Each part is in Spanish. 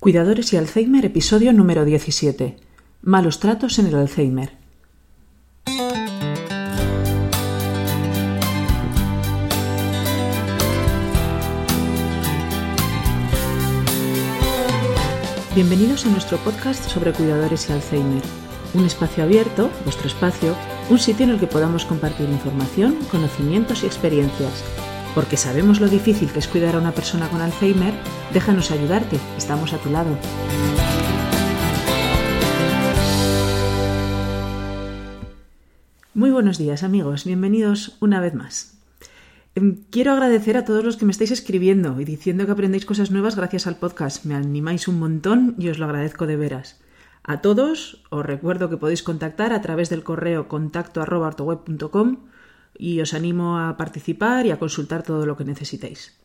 Cuidadores y Alzheimer, episodio número 17. Malos tratos en el Alzheimer. Bienvenidos a nuestro podcast sobre cuidadores y Alzheimer. Un espacio abierto, vuestro espacio, un sitio en el que podamos compartir información, conocimientos y experiencias porque sabemos lo difícil que es cuidar a una persona con Alzheimer, déjanos ayudarte, estamos a tu lado. Muy buenos días amigos, bienvenidos una vez más. Em, quiero agradecer a todos los que me estáis escribiendo y diciendo que aprendéis cosas nuevas gracias al podcast. Me animáis un montón y os lo agradezco de veras. A todos os recuerdo que podéis contactar a través del correo contacto y os animo a participar y a consultar todo lo que necesitéis.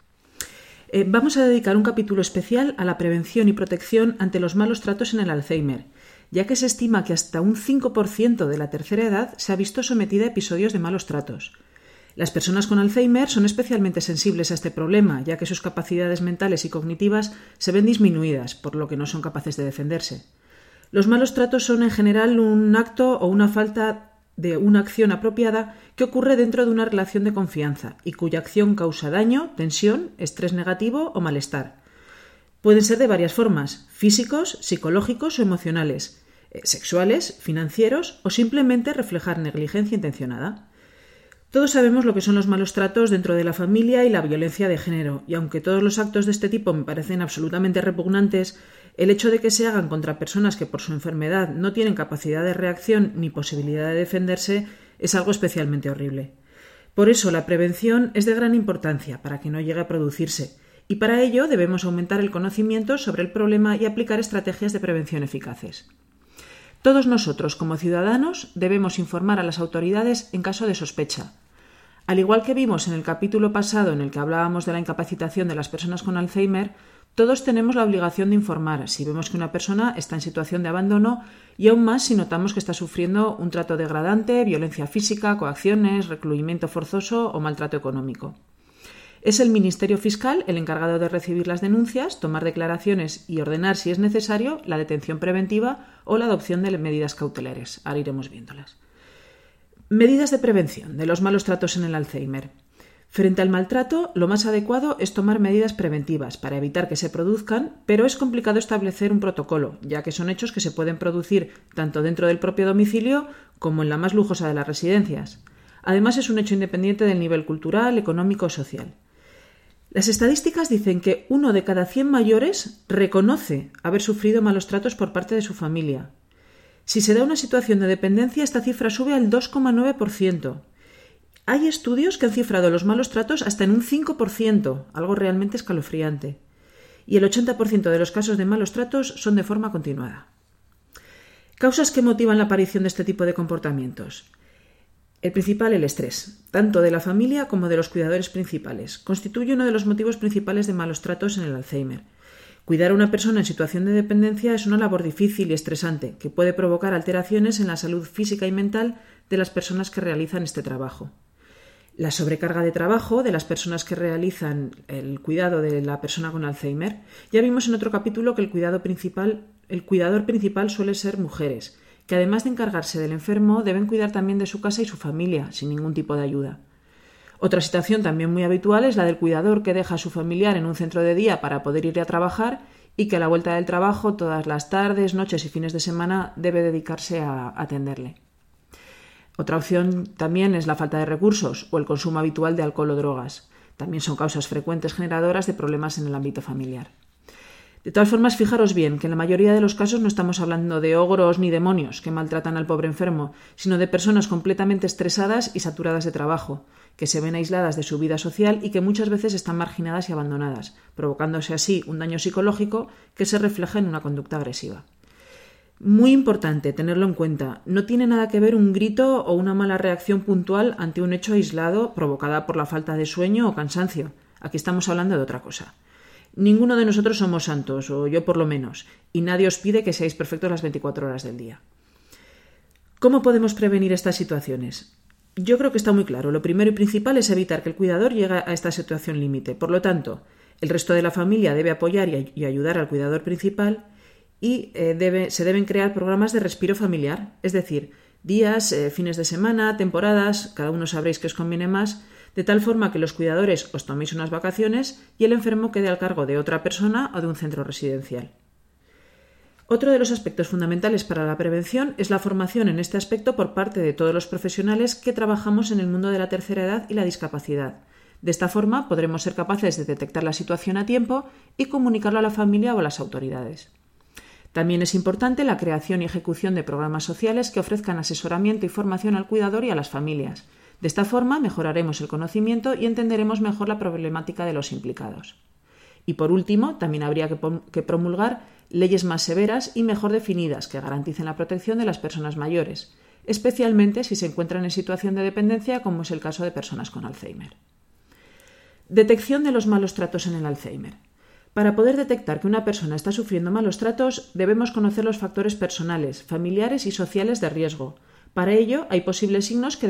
Eh, vamos a dedicar un capítulo especial a la prevención y protección ante los malos tratos en el Alzheimer, ya que se estima que hasta un 5% de la tercera edad se ha visto sometida a episodios de malos tratos. Las personas con Alzheimer son especialmente sensibles a este problema, ya que sus capacidades mentales y cognitivas se ven disminuidas, por lo que no son capaces de defenderse. Los malos tratos son en general un acto o una falta de una acción apropiada que ocurre dentro de una relación de confianza y cuya acción causa daño, tensión, estrés negativo o malestar. Pueden ser de varias formas físicos, psicológicos o emocionales, eh, sexuales, financieros o simplemente reflejar negligencia intencionada. Todos sabemos lo que son los malos tratos dentro de la familia y la violencia de género, y aunque todos los actos de este tipo me parecen absolutamente repugnantes, el hecho de que se hagan contra personas que por su enfermedad no tienen capacidad de reacción ni posibilidad de defenderse es algo especialmente horrible. Por eso la prevención es de gran importancia para que no llegue a producirse, y para ello debemos aumentar el conocimiento sobre el problema y aplicar estrategias de prevención eficaces. Todos nosotros, como ciudadanos, debemos informar a las autoridades en caso de sospecha. Al igual que vimos en el capítulo pasado en el que hablábamos de la incapacitación de las personas con Alzheimer, todos tenemos la obligación de informar si vemos que una persona está en situación de abandono y aún más si notamos que está sufriendo un trato degradante, violencia física, coacciones, recluimiento forzoso o maltrato económico. Es el Ministerio Fiscal el encargado de recibir las denuncias, tomar declaraciones y ordenar, si es necesario, la detención preventiva o la adopción de medidas cautelares. Ahora iremos viéndolas. Medidas de prevención de los malos tratos en el Alzheimer. Frente al maltrato, lo más adecuado es tomar medidas preventivas para evitar que se produzcan, pero es complicado establecer un protocolo, ya que son hechos que se pueden producir tanto dentro del propio domicilio como en la más lujosa de las residencias. Además, es un hecho independiente del nivel cultural, económico o social. Las estadísticas dicen que uno de cada cien mayores reconoce haber sufrido malos tratos por parte de su familia. Si se da una situación de dependencia, esta cifra sube al 2,9%. Hay estudios que han cifrado los malos tratos hasta en un 5%, algo realmente escalofriante. Y el 80% de los casos de malos tratos son de forma continuada. Causas que motivan la aparición de este tipo de comportamientos. El principal, el estrés, tanto de la familia como de los cuidadores principales, constituye uno de los motivos principales de malos tratos en el Alzheimer. Cuidar a una persona en situación de dependencia es una labor difícil y estresante que puede provocar alteraciones en la salud física y mental de las personas que realizan este trabajo la sobrecarga de trabajo de las personas que realizan el cuidado de la persona con Alzheimer. Ya vimos en otro capítulo que el cuidado principal, el cuidador principal suele ser mujeres, que además de encargarse del enfermo, deben cuidar también de su casa y su familia, sin ningún tipo de ayuda. Otra situación también muy habitual es la del cuidador que deja a su familiar en un centro de día para poder ir a trabajar y que a la vuelta del trabajo, todas las tardes, noches y fines de semana, debe dedicarse a atenderle. Otra opción también es la falta de recursos o el consumo habitual de alcohol o drogas. También son causas frecuentes generadoras de problemas en el ámbito familiar. De todas formas, fijaros bien que en la mayoría de los casos no estamos hablando de ogros ni demonios que maltratan al pobre enfermo, sino de personas completamente estresadas y saturadas de trabajo, que se ven aisladas de su vida social y que muchas veces están marginadas y abandonadas, provocándose así un daño psicológico que se refleja en una conducta agresiva. Muy importante tenerlo en cuenta. No tiene nada que ver un grito o una mala reacción puntual ante un hecho aislado provocada por la falta de sueño o cansancio. Aquí estamos hablando de otra cosa. Ninguno de nosotros somos santos, o yo por lo menos, y nadie os pide que seáis perfectos las 24 horas del día. ¿Cómo podemos prevenir estas situaciones? Yo creo que está muy claro. Lo primero y principal es evitar que el cuidador llegue a esta situación límite. Por lo tanto, El resto de la familia debe apoyar y, ayudar al cuidador principal y eh, se deben crear programas de respiro familiar, es decir, días, eh, fines de semana, temporadas, cada uno sabréis que os conviene más, de tal forma que los cuidadores os toméis unas vacaciones y el enfermo quede al cargo de otra persona o de un centro residencial. Otro de los aspectos fundamentales para la prevención es la formación en este aspecto por parte de todos los profesionales que trabajamos en el mundo de la tercera edad y la discapacidad. De esta forma podremos ser capaces de detectar la situación a tiempo y comunicarlo a la familia o a las autoridades. También es importante la creación y ejecución de programas sociales que ofrezcan asesoramiento y formación al cuidador y a las familias. De esta forma mejoraremos el conocimiento y entenderemos mejor la problemática de los implicados. Y por último, también habría que promulgar leyes más severas y mejor definidas que garanticen la protección de las personas mayores, especialmente si se encuentran en situación de dependencia, como es el caso de personas con Alzheimer. Detección de los malos tratos en el Alzheimer. Para poder detectar que una persona está sufriendo malos tratos, debemos conocer los factores personales, familiares y sociales de riesgo. Para ello, hay posibles signos que,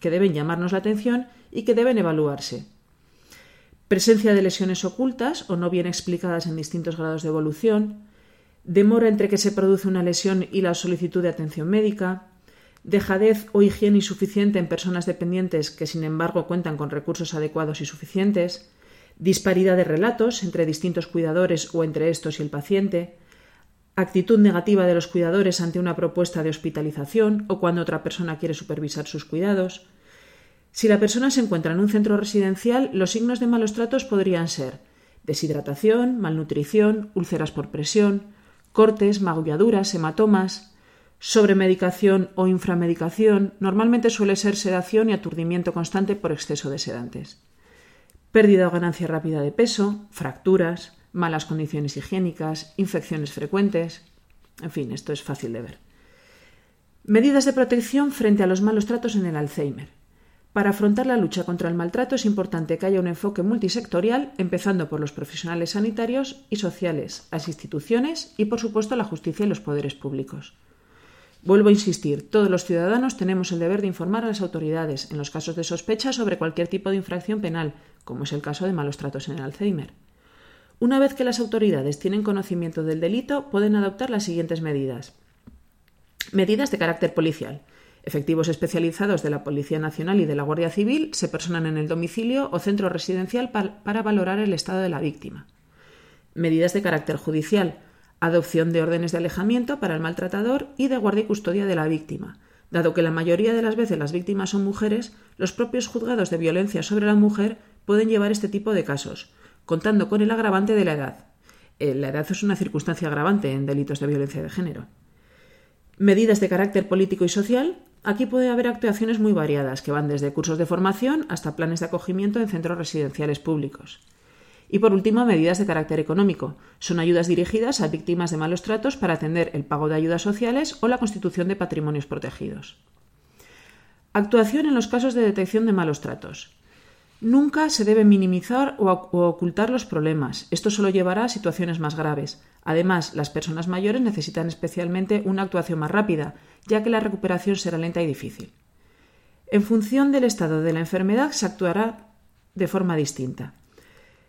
que deben llamarnos la atención y que deben evaluarse. Presencia de lesiones ocultas o no bien explicadas en distintos grados de evolución, demora entre que se produce una lesión y la solicitud de atención médica, dejadez o higiene insuficiente en personas dependientes que sin embargo cuentan con recursos adecuados y suficientes, disparidad de relatos entre distintos cuidadores o entre estos y el paciente, actitud negativa de los cuidadores ante una propuesta de hospitalización o cuando otra persona quiere supervisar sus cuidados, si la persona se encuentra en un centro residencial, los signos de malos tratos podrían ser deshidratación, malnutrición, úlceras por presión, cortes, magulladuras, hematomas, sobremedicación o inframedicación, normalmente suele ser sedación y aturdimiento constante por exceso de sedantes. Pérdida o ganancia rápida de peso, fracturas, malas condiciones higiénicas, infecciones frecuentes. En fin, esto es fácil de ver. Medidas de protección frente a los malos tratos en el Alzheimer. Para afrontar la lucha contra el maltrato es importante que haya un enfoque multisectorial, empezando por los profesionales sanitarios y sociales, las instituciones y, por supuesto, la justicia y los poderes públicos. Vuelvo a insistir, todos los ciudadanos tenemos el deber de informar a las autoridades en los casos de sospecha sobre cualquier tipo de infracción penal, como es el caso de malos tratos en el Alzheimer. Una vez que las autoridades tienen conocimiento del delito, pueden adoptar las siguientes medidas. Medidas de carácter policial. Efectivos especializados de la Policía Nacional y de la Guardia Civil se personan en el domicilio o centro residencial para valorar el estado de la víctima. Medidas de carácter judicial. Adopción de órdenes de alejamiento para el maltratador y de guardia y custodia de la víctima. Dado que la mayoría de las veces las víctimas son mujeres, los propios juzgados de violencia sobre la mujer pueden llevar este tipo de casos, contando con el agravante de la edad. Eh, la edad es una circunstancia agravante en delitos de violencia de género. Medidas de carácter político y social. Aquí puede haber actuaciones muy variadas, que van desde cursos de formación hasta planes de acogimiento en centros residenciales públicos. Y por último, medidas de carácter económico. Son ayudas dirigidas a víctimas de malos tratos para atender el pago de ayudas sociales o la constitución de patrimonios protegidos. Actuación en los casos de detección de malos tratos. Nunca se debe minimizar o, ocultar los problemas. Esto solo llevará a situaciones más graves. Además, las personas mayores necesitan especialmente una actuación más rápida, ya que la recuperación será lenta y difícil. En función del estado de la enfermedad se actuará de forma distinta.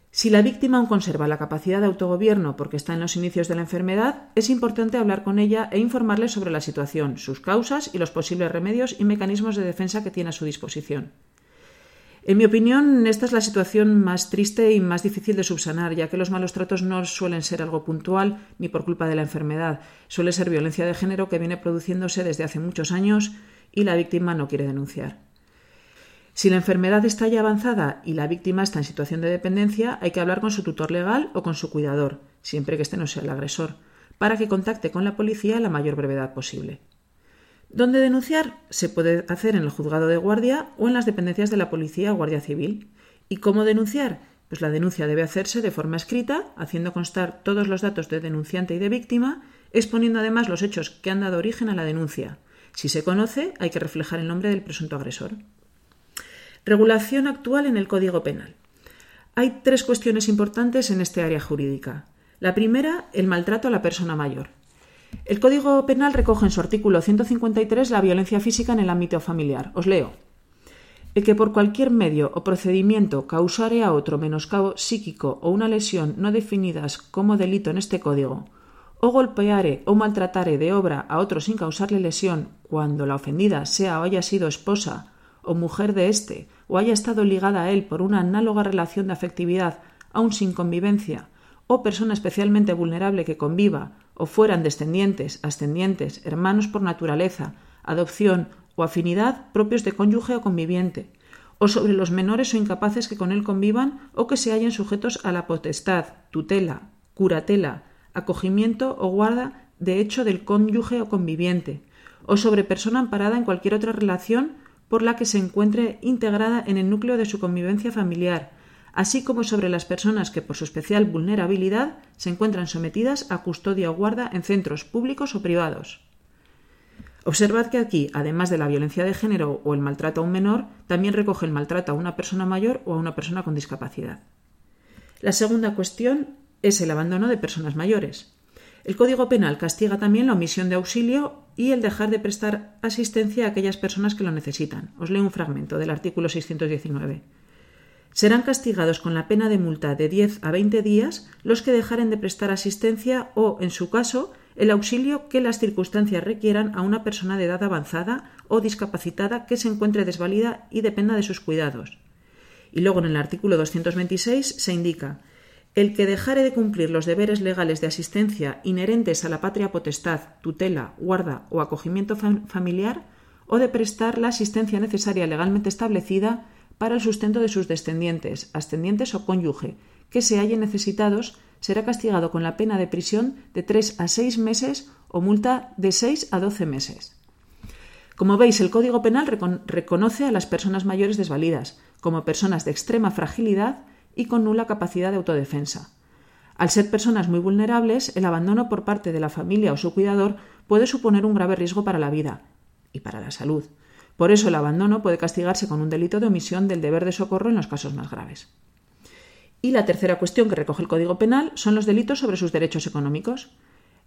Si la víctima aún conserva la capacidad de autogobierno porque está en los inicios de la enfermedad, es importante hablar con ella e informarle sobre la situación, sus causas y los posibles remedios y mecanismos de defensa que tiene a su disposición. En mi opinión, esta es la situación más triste y más difícil de subsanar, ya que los malos tratos no suelen ser algo puntual ni por culpa de la enfermedad. Suele ser violencia de género que viene produciéndose desde hace muchos años y la víctima no quiere denunciar. Si la enfermedad está ya avanzada y la víctima está en situación de dependencia, hay que hablar con su tutor legal o con su cuidador, siempre que este no sea el agresor, para que contacte con la policía a la mayor brevedad posible. ¿Dónde denunciar? Se puede hacer en el juzgado de guardia o en las dependencias de la policía o guardia civil. ¿Y cómo denunciar? Pues la denuncia debe hacerse de forma escrita, haciendo constar todos los datos de denunciante y de víctima, exponiendo además los hechos que han dado origen a la denuncia. Si se conoce, hay que reflejar el nombre del presunto agresor. Regulación actual en el Código Penal. Hay tres cuestiones importantes en este área jurídica. La primera, el maltrato a la persona mayor. El Código Penal recoge en su artículo 153 la violencia física en el ámbito familiar. Os leo. el que por cualquier medio o procedimiento causare a otro menoscabo psíquico o una lesión no definidas como delito en este código, o golpeare o maltratare de obra a otro sin causarle lesión cuando la ofendida sea o haya sido esposa o mujer de éste, o haya estado ligada a él por una análoga relación de afectividad, aun sin convivencia, o persona especialmente vulnerable que conviva, o fueran descendientes, ascendientes, hermanos por naturaleza, adopción o afinidad propios de cónyuge o conviviente, o sobre los menores o incapaces que con él convivan o que se hallen sujetos a la potestad, tutela, curatela, acogimiento o guarda de hecho del cónyuge o conviviente, o sobre persona amparada en cualquier otra relación por la que se encuentre integrada en el núcleo de su convivencia familiar, así como sobre las personas que por su especial vulnerabilidad se encuentran sometidas a custodia o guarda en centros públicos o privados. Observad que aquí, además de la violencia de género o el maltrato a un menor, también recoge el maltrato a una persona mayor o a una persona con discapacidad. La segunda cuestión es el abandono de personas mayores. El Código Penal castiga también la omisión de auxilio y el dejar de prestar asistencia a aquellas personas que lo necesitan. Os leo un fragmento del artículo 619. Serán castigados con la pena de multa de 10 a 20 días los que dejaren de prestar asistencia o, en su caso, el auxilio que las circunstancias requieran a una persona de edad avanzada o discapacitada que se encuentre desvalida y dependa de sus cuidados. Y luego en el artículo 226 se indica el que dejare de cumplir los deberes legales de asistencia inherentes a la patria potestad, tutela, guarda o acogimiento familiar, o de prestar la asistencia necesaria legalmente establecida para el sustento de sus descendientes, ascendientes o cónyuge, que se hallen necesitados, será castigado con la pena de prisión de tres a seis meses o multa de seis a doce meses. Como veis, el Código Penal reconoce a las personas mayores desvalidas como personas de extrema fragilidad y con nula capacidad de autodefensa. Al ser personas muy vulnerables, el abandono por parte de la familia o su cuidador puede suponer un grave riesgo para la vida y para la salud. Por eso el abandono puede castigarse con un delito de omisión del deber de socorro en los casos más graves. Y la tercera cuestión que recoge el Código Penal son los delitos sobre sus derechos económicos.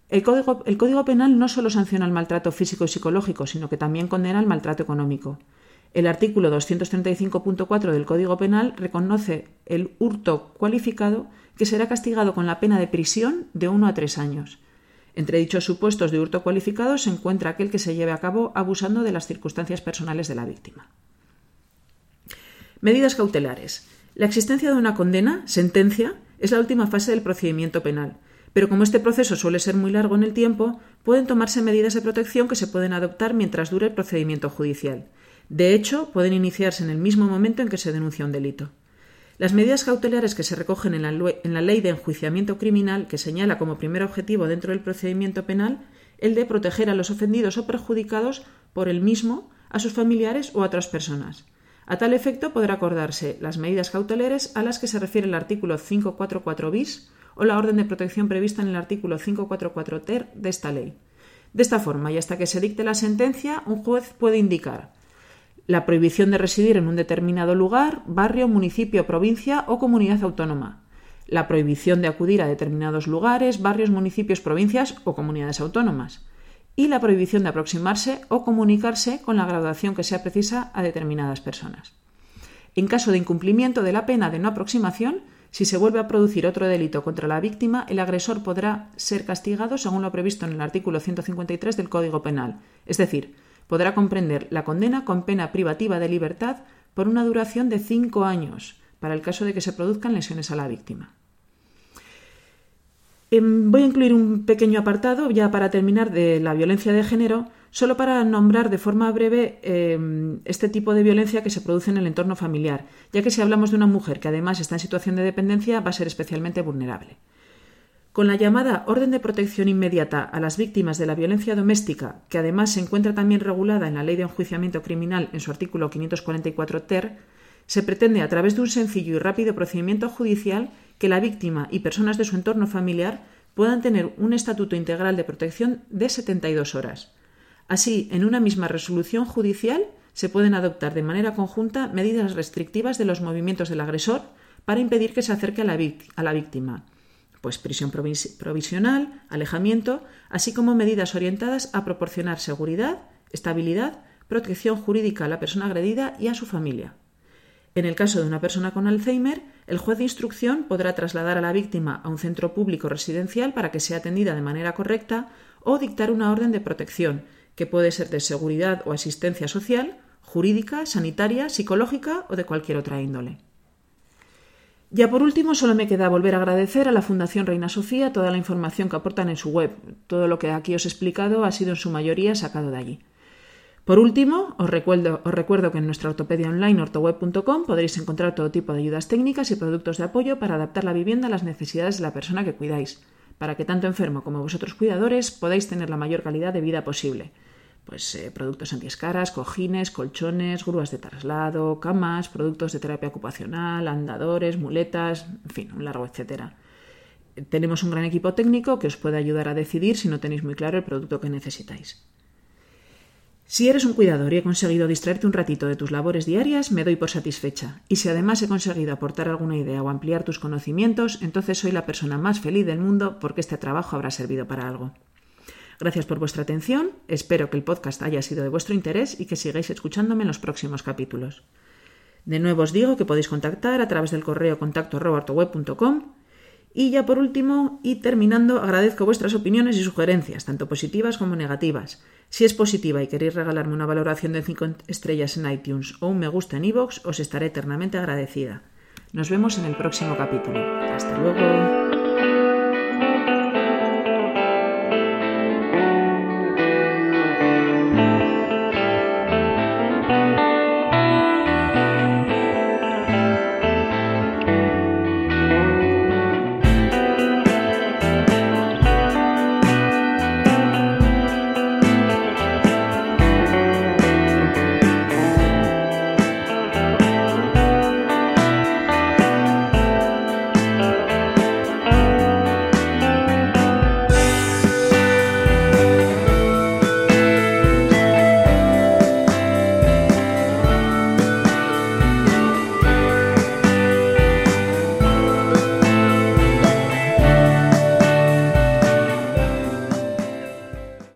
El Código, Penal no solo sanciona el maltrato físico y psicológico, sino que también condena el maltrato económico. El artículo 235.4 del Código Penal reconoce el hurto cualificado que será castigado con la pena de prisión de uno a tres años. Entre dichos supuestos de hurto cualificado se encuentra aquel que se lleve a cabo abusando de las circunstancias personales de la víctima. Medidas cautelares. La existencia de una condena, sentencia, es la última fase del procedimiento penal, pero como este proceso suele ser muy largo en el tiempo, pueden tomarse medidas de protección que se pueden adoptar mientras dure el procedimiento judicial. De hecho, pueden iniciarse en el mismo momento en que se denuncia un delito. Las medidas cautelares que se recogen en la, Ley de Enjuiciamiento Criminal, que señala como primer objetivo dentro del procedimiento penal el de proteger a los ofendidos o perjudicados por el mismo, a sus familiares o a otras personas. A tal efecto podrá acordarse las medidas cautelares a las que se refiere el artículo 544 bis o la orden de protección prevista en el artículo 544 ter de esta ley. De esta forma, y hasta que se dicte la sentencia, un juez puede indicar la prohibición de residir en un determinado lugar, barrio, municipio, provincia o comunidad autónoma, la prohibición de acudir a determinados lugares, barrios, municipios, provincias o comunidades autónomas, y la prohibición de aproximarse o comunicarse con la graduación que sea precisa a determinadas personas. En caso de incumplimiento de la pena de no aproximación, si se vuelve a producir otro delito contra la víctima, el agresor podrá ser castigado según lo previsto en el artículo 153 del Código Penal, es decir, podrá comprender la condena con pena privativa de libertad por una duración de cinco años, para el caso de que se produzcan lesiones a la víctima. Em, voy a incluir un pequeño apartado, ya para terminar, de la violencia de género, solo para nombrar de forma breve em, este tipo de violencia que se produce en el entorno familiar, ya que si hablamos de una mujer que además está en situación de dependencia, va a ser especialmente vulnerable. Con la llamada Orden de Protección Inmediata a las víctimas de la violencia doméstica, que además se encuentra también regulada en la Ley de Enjuiciamiento Criminal en su artículo 544 ter, se pretende, a través de un sencillo y rápido procedimiento judicial, que la víctima y personas de su entorno familiar puedan tener un estatuto integral de protección de 72 horas. Así, en una misma resolución judicial se pueden adoptar de manera conjunta medidas restrictivas de los movimientos del agresor para impedir que se acerque a la, víctima pues prisión provisional, alejamiento, así como medidas orientadas a proporcionar seguridad, estabilidad, protección jurídica a la persona agredida y a su familia. En el caso de una persona con Alzheimer, el juez de instrucción podrá trasladar a la víctima a un centro público residencial para que sea atendida de manera correcta o dictar una orden de protección, que puede ser de seguridad o asistencia social, jurídica, sanitaria, psicológica o de cualquier otra índole. Ya por último, solo me queda volver a agradecer a la Fundación Reina Sofía toda la información que aportan en su web. Todo lo que aquí os he explicado ha sido en su mayoría sacado de allí. Por último, os recuerdo, que en nuestra ortopedia online ortoweb.com podréis encontrar todo tipo de ayudas técnicas y productos de apoyo para adaptar la vivienda a las necesidades de la persona que cuidáis, para que tanto enfermo como vosotros cuidadores podáis tener la mayor calidad de vida posible. Pues eh, productos antiescaras, cojines, colchones, grúas de traslado, camas, productos de terapia ocupacional, andadores, muletas, en fin, un largo etcétera. Tenemos un gran equipo técnico que os puede ayudar a decidir si no tenéis muy claro el producto que necesitáis. Si eres un cuidador y he conseguido distraerte un ratito de tus labores diarias, me doy por satisfecha. Y si además he conseguido aportar alguna idea o ampliar tus conocimientos, entonces soy la persona más feliz del mundo porque este trabajo habrá servido para algo. Gracias por vuestra atención, espero que el podcast haya sido de vuestro interés y que sigáis escuchándome en los próximos capítulos. De nuevo os digo que podéis contactar a través del correo contacto y ya por último, y terminando, agradezco vuestras opiniones y sugerencias, tanto positivas como negativas. Si es positiva y queréis regalarme una valoración de 5 estrellas en iTunes o un me gusta en iVoox, os estaré eternamente agradecida. Nos vemos en el próximo capítulo. Hasta luego.